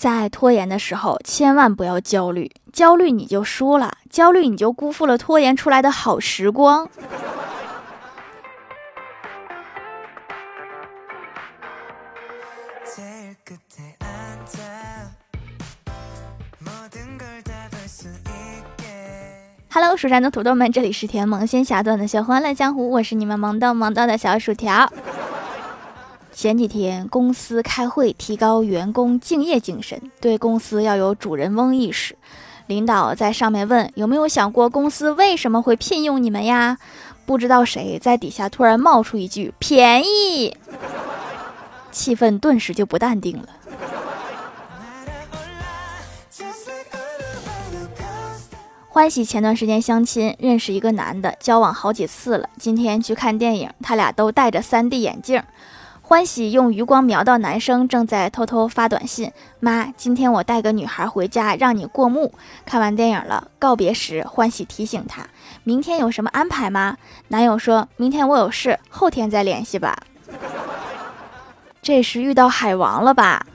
在拖延的时候，千万不要焦虑，焦虑你就输了，焦虑你就辜负了拖延出来的好时光。Hello，蜀山的土豆们，这里是甜萌仙侠段的小欢乐江湖，我是你们萌到萌到的小薯条。前几天公司开会，提高员工敬业精神，对公司要有主人翁意识。领导在上面问有没有想过公司为什么会聘用你们呀？不知道谁在底下突然冒出一句便宜，气氛顿时就不淡定了。欢喜前段时间相亲认识一个男的，交往好几次了。今天去看电影，他俩都戴着 3D 眼镜。欢喜用余光瞄到男生正在偷偷发短信：“妈，今天我带个女孩回家，让你过目。”看完电影了，告别时，欢喜提醒他：“明天有什么安排吗？”男友说：“明天我有事，后天再联系吧。”这是遇到海王了吧？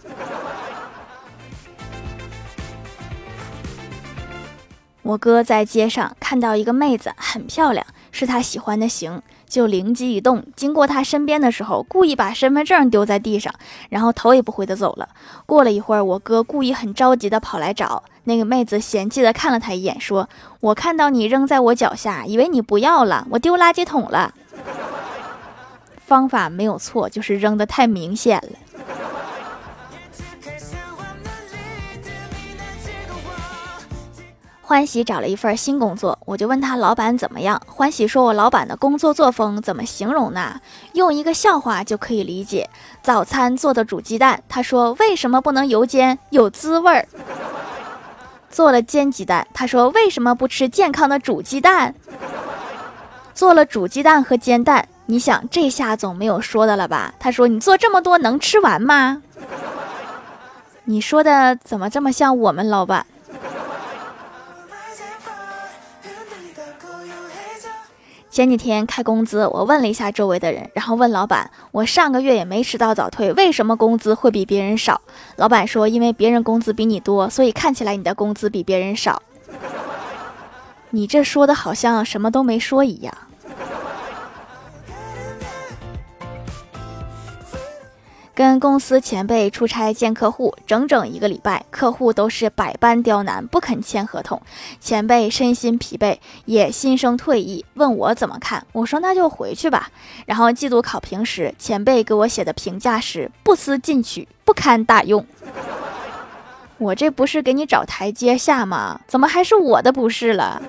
我哥在街上看到一个妹子，很漂亮，是他喜欢的型。就灵机一动，经过他身边的时候，故意把身份证丢在地上，然后头也不回的走了。过了一会儿，我哥故意很着急的跑来找那个妹子，嫌弃的看了他一眼，说：“我看到你扔在我脚下，以为你不要了，我丢垃圾桶了。”方法没有错，就是扔的太明显了。欢喜找了一份新工作，我就问他老板怎么样。欢喜说：“我老板的工作作风怎么形容呢？用一个笑话就可以理解。早餐做的煮鸡蛋，他说为什么不能油煎，有滋味儿。做了煎鸡蛋，他说为什么不吃健康的煮鸡蛋？做了煮鸡蛋和煎蛋，你想这下总没有说的了吧？他说你做这么多能吃完吗？你说的怎么这么像我们老板？”前几天开工资，我问了一下周围的人，然后问老板：“我上个月也没迟到早退，为什么工资会比别人少？”老板说：“因为别人工资比你多，所以看起来你的工资比别人少。”你这说的好像什么都没说一样。跟公司前辈出差见客户，整整一个礼拜，客户都是百般刁难，不肯签合同。前辈身心疲惫，也心生退意，问我怎么看。我说那就回去吧。然后季度考评时，前辈给我写的评价是不思进取，不堪大用。我这不是给你找台阶下吗？怎么还是我的不是了？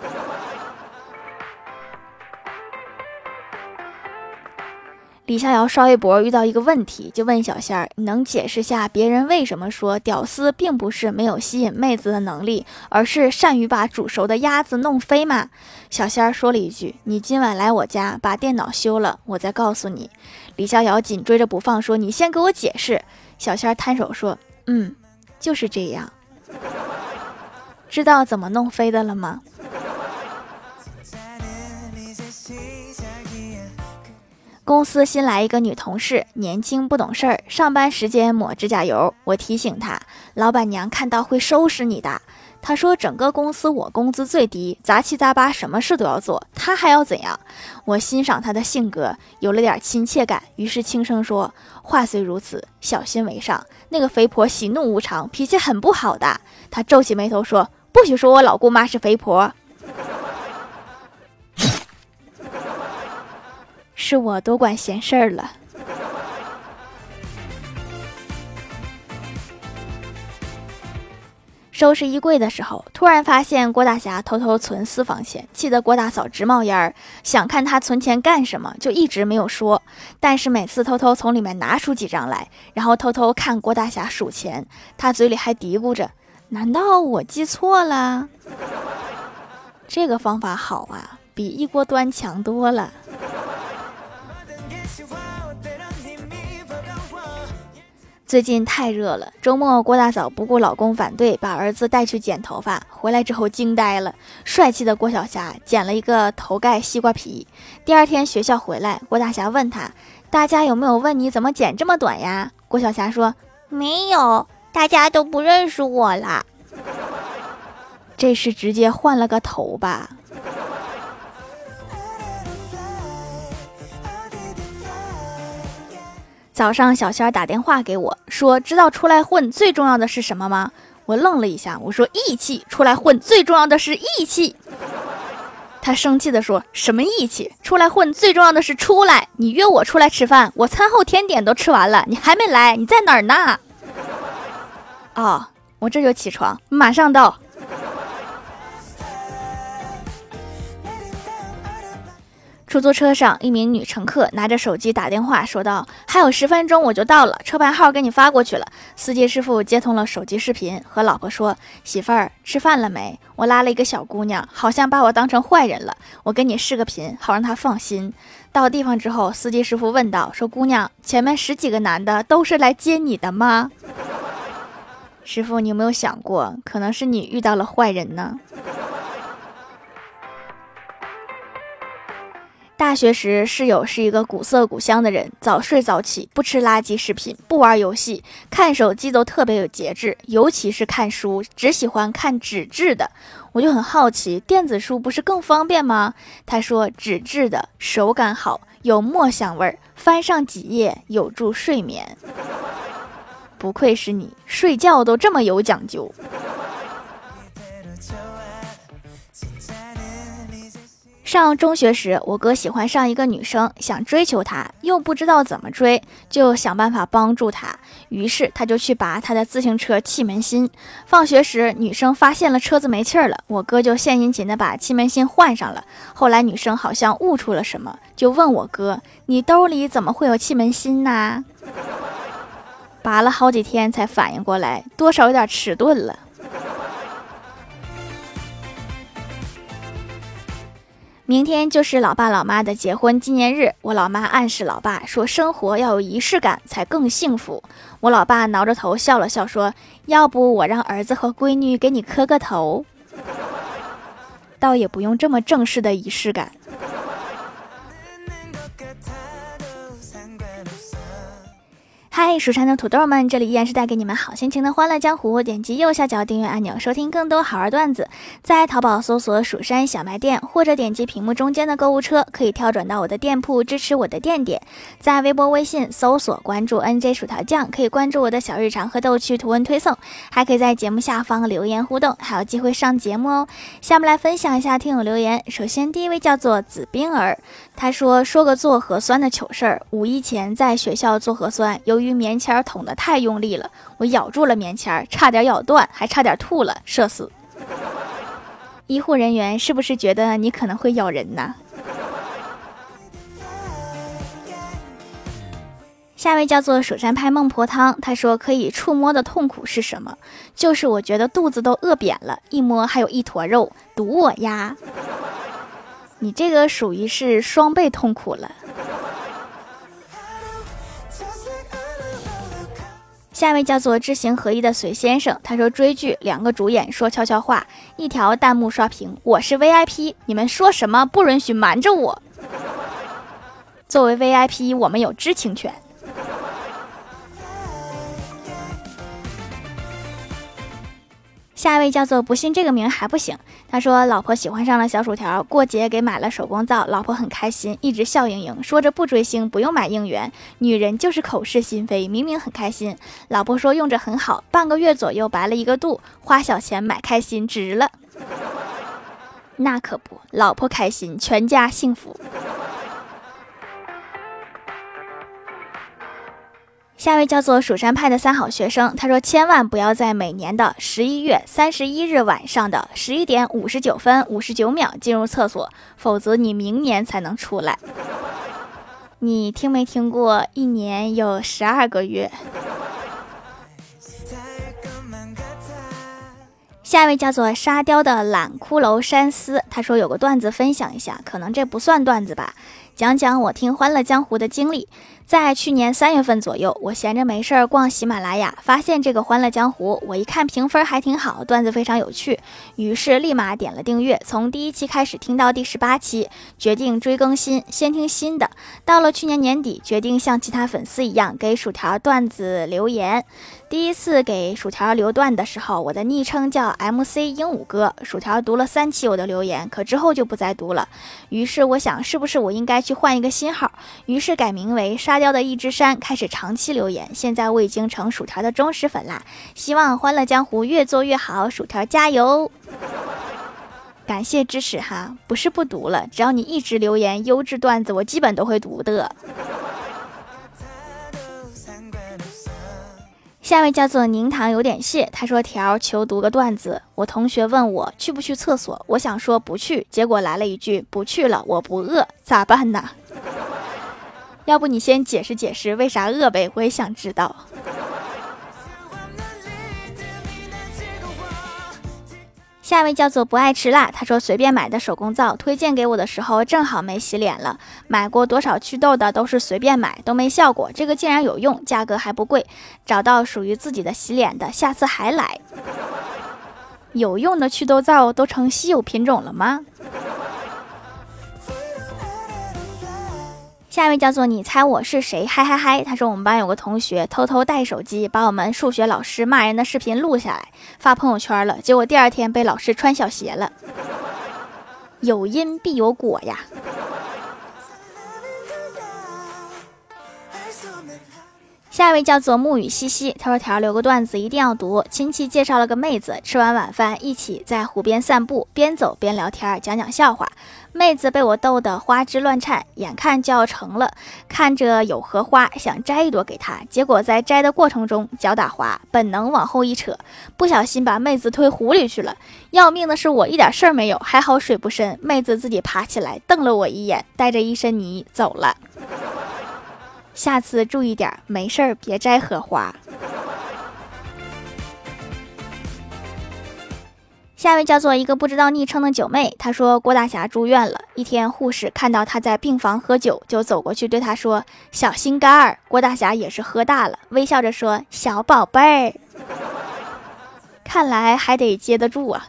李逍遥刷微博遇到一个问题，就问小仙儿：“你能解释下别人为什么说屌丝并不是没有吸引妹子的能力，而是善于把煮熟的鸭子弄飞吗？”小仙儿说了一句：“你今晚来我家把电脑修了，我再告诉你。”李逍遥紧追着不放，说：“你先给我解释。”小仙儿摊手说：“嗯，就是这样。知道怎么弄飞的了吗？”公司新来一个女同事，年轻不懂事儿，上班时间抹指甲油。我提醒她，老板娘看到会收拾你的。她说，整个公司我工资最低，杂七杂八什么事都要做，她还要怎样？我欣赏她的性格，有了点亲切感，于是轻声说：“话虽如此，小心为上。那个肥婆喜怒无常，脾气很不好的。”她皱起眉头说：“不许说我老姑妈是肥婆。”是我多管闲事儿了。收拾衣柜的时候，突然发现郭大侠偷偷存私房钱，气得郭大嫂直冒烟儿。想看他存钱干什么，就一直没有说。但是每次偷偷从里面拿出几张来，然后偷偷看郭大侠数钱，他嘴里还嘀咕着：“难道我记错了？”这个方法好啊，比一锅端强多了。最近太热了，周末郭大嫂不顾老公反对，把儿子带去剪头发。回来之后惊呆了，帅气的郭晓霞剪了一个头盖西瓜皮。第二天学校回来，郭大侠问他：“大家有没有问你怎么剪这么短呀？”郭晓霞说：“没有，大家都不认识我啦。这是直接换了个头吧？早上小仙儿打电话给我说：“知道出来混最重要的是什么吗？”我愣了一下，我说：“义气。”出来混最重要的是义气。他生气的说：“什么义气？出来混最重要的是出来。你约我出来吃饭，我餐后甜点都吃完了，你还没来，你在哪儿呢？”哦，我这就起床，马上到。出租车上，一名女乘客拿着手机打电话，说道：“还有十分钟我就到了，车牌号给你发过去了。”司机师傅接通了手机视频，和老婆说：“媳妇儿，吃饭了没？我拉了一个小姑娘，好像把我当成坏人了。我给你视个频，好让她放心。”到地方之后，司机师傅问道：“说姑娘，前面十几个男的都是来接你的吗？”师傅，你有没有想过，可能是你遇到了坏人呢？大学时，室友是一个古色古香的人，早睡早起，不吃垃圾食品，不玩游戏，看手机都特别有节制，尤其是看书，只喜欢看纸质的。我就很好奇，电子书不是更方便吗？他说，纸质的手感好，有墨香味儿，翻上几页有助睡眠。不愧是你，睡觉都这么有讲究。上中学时，我哥喜欢上一个女生，想追求她，又不知道怎么追，就想办法帮助她。于是他就去拔她的自行车气门芯。放学时，女生发现了车子没气儿了，我哥就献殷勤的把气门芯换上了。后来女生好像悟出了什么，就问我哥：“你兜里怎么会有气门芯呢？”拔了好几天才反应过来，多少有点迟钝了。明天就是老爸老妈的结婚纪念日，我老妈暗示老爸说：“生活要有仪式感才更幸福。”我老爸挠着头笑了笑说：“要不我让儿子和闺女给你磕个头，倒也不用这么正式的仪式感。”嗨，蜀山的土豆们，这里依然是带给你们好心情的欢乐江湖。点击右下角订阅按钮，收听更多好玩段子。在淘宝搜索“蜀山小卖店”，或者点击屏幕中间的购物车，可以跳转到我的店铺，支持我的店点。在微博、微信搜索关注 “nj 薯条酱”，可以关注我的小日常和逗趣图文推送，还可以在节目下方留言互动，还有机会上节目哦。下面来分享一下听友留言。首先，第一位叫做紫冰儿，他说：“说个做核酸的糗事儿。五一前在学校做核酸，由于棉签捅得太用力了，我咬住了棉签，差点咬断，还差点吐了，社死。医护人员是不是觉得你可能会咬人呢？下位叫做蜀山派孟婆汤，他说可以触摸的痛苦是什么？就是我觉得肚子都饿扁了，一摸还有一坨肉，堵我呀！你这个属于是双倍痛苦了。下一位叫做知行合一的隋先生，他说追剧两个主演说悄悄话，一条弹幕刷屏：我是 VIP，你们说什么不允许瞒着我。作为 VIP，我们有知情权。下一位叫做不信这个名还不行。他说老婆喜欢上了小薯条，过节给买了手工皂，老婆很开心，一直笑盈盈，说着不追星不用买应援。女人就是口是心非，明明很开心。老婆说用着很好，半个月左右白了一个度，花小钱买开心值了。那可不，老婆开心，全家幸福。下位叫做蜀山派的三好学生，他说：“千万不要在每年的十一月三十一日晚上的十一点五十九分五十九秒进入厕所，否则你明年才能出来。”你听没听过？一年有十二个月。下一位叫做沙雕的懒骷髅山思，他说有个段子分享一下，可能这不算段子吧，讲讲我听《欢乐江湖》的经历。在去年三月份左右，我闲着没事儿逛喜马拉雅，发现这个《欢乐江湖》，我一看评分还挺好，段子非常有趣，于是立马点了订阅，从第一期开始听到第十八期，决定追更新，先听新的。到了去年年底，决定像其他粉丝一样给薯条段子留言。第一次给薯条留段的时候，我的昵称叫 MC 鹦鹉哥，薯条读了三期我的留言，可之后就不再读了。于是我想，是不是我应该去换一个新号？于是改名为沙沙雕的一只山，开始长期留言。现在我已经成薯条的忠实粉啦，希望欢乐江湖越做越好，薯条加油！感谢支持哈，不是不读了，只要你一直留言优质段子，我基本都会读的。下位叫做宁糖有点谢，他说条求读个段子。我同学问我去不去厕所，我想说不去，结果来了一句不去了，我不饿，咋办呢？要不你先解释解释为啥饿呗，我也想知道。下一位叫做不爱吃辣，他说随便买的手工皂，推荐给我的时候正好没洗脸了。买过多少祛痘的都是随便买，都没效果，这个竟然有用，价格还不贵。找到属于自己的洗脸的，下次还来。有用的祛痘皂都成稀有品种了吗？下一位叫做你猜我是谁？嗨嗨嗨！他说我们班有个同学偷偷带手机，把我们数学老师骂人的视频录下来，发朋友圈了。结果第二天被老师穿小鞋了。有因必有果呀。下一位叫做沐雨西西，他说条留个段子一定要读。亲戚介绍了个妹子，吃完晚饭一起在湖边散步，边走边聊天，讲讲笑话。妹子被我逗得花枝乱颤，眼看就要成了，看着有荷花，想摘一朵给她，结果在摘的过程中脚打滑，本能往后一扯，不小心把妹子推湖里去了。要命的是我一点事儿没有，还好水不深。妹子自己爬起来，瞪了我一眼，带着一身泥走了。下次注意点，没事儿别摘荷花。下一位叫做一个不知道昵称的九妹，她说郭大侠住院了，一天护士看到他在病房喝酒，就走过去对他说：“小心肝儿。”郭大侠也是喝大了，微笑着说：“小宝贝儿。”看来还得接得住啊。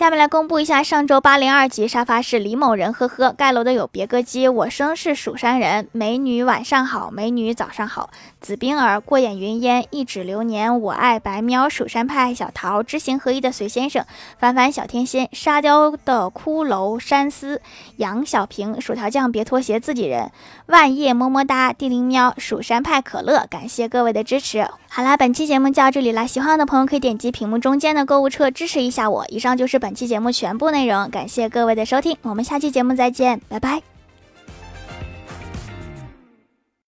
下面来公布一下上周八零二级沙发是李某人，呵呵，盖楼的有别歌姬，我生是蜀山人，美女晚上好，美女早上好，紫冰儿，过眼云烟，一指流年，我爱白喵，蜀山派小桃，知行合一的隋先生，凡凡小天仙，沙雕的骷髅山思，杨小平，薯条酱别拖鞋，自己人，万叶么么哒，地灵喵，蜀山派可乐，感谢各位的支持。好啦，本期节目就到这里啦，喜欢我的朋友可以点击屏幕中间的购物车支持一下我。以上就是本期节目全部内容，感谢各位的收听，我们下期节目再见，拜拜。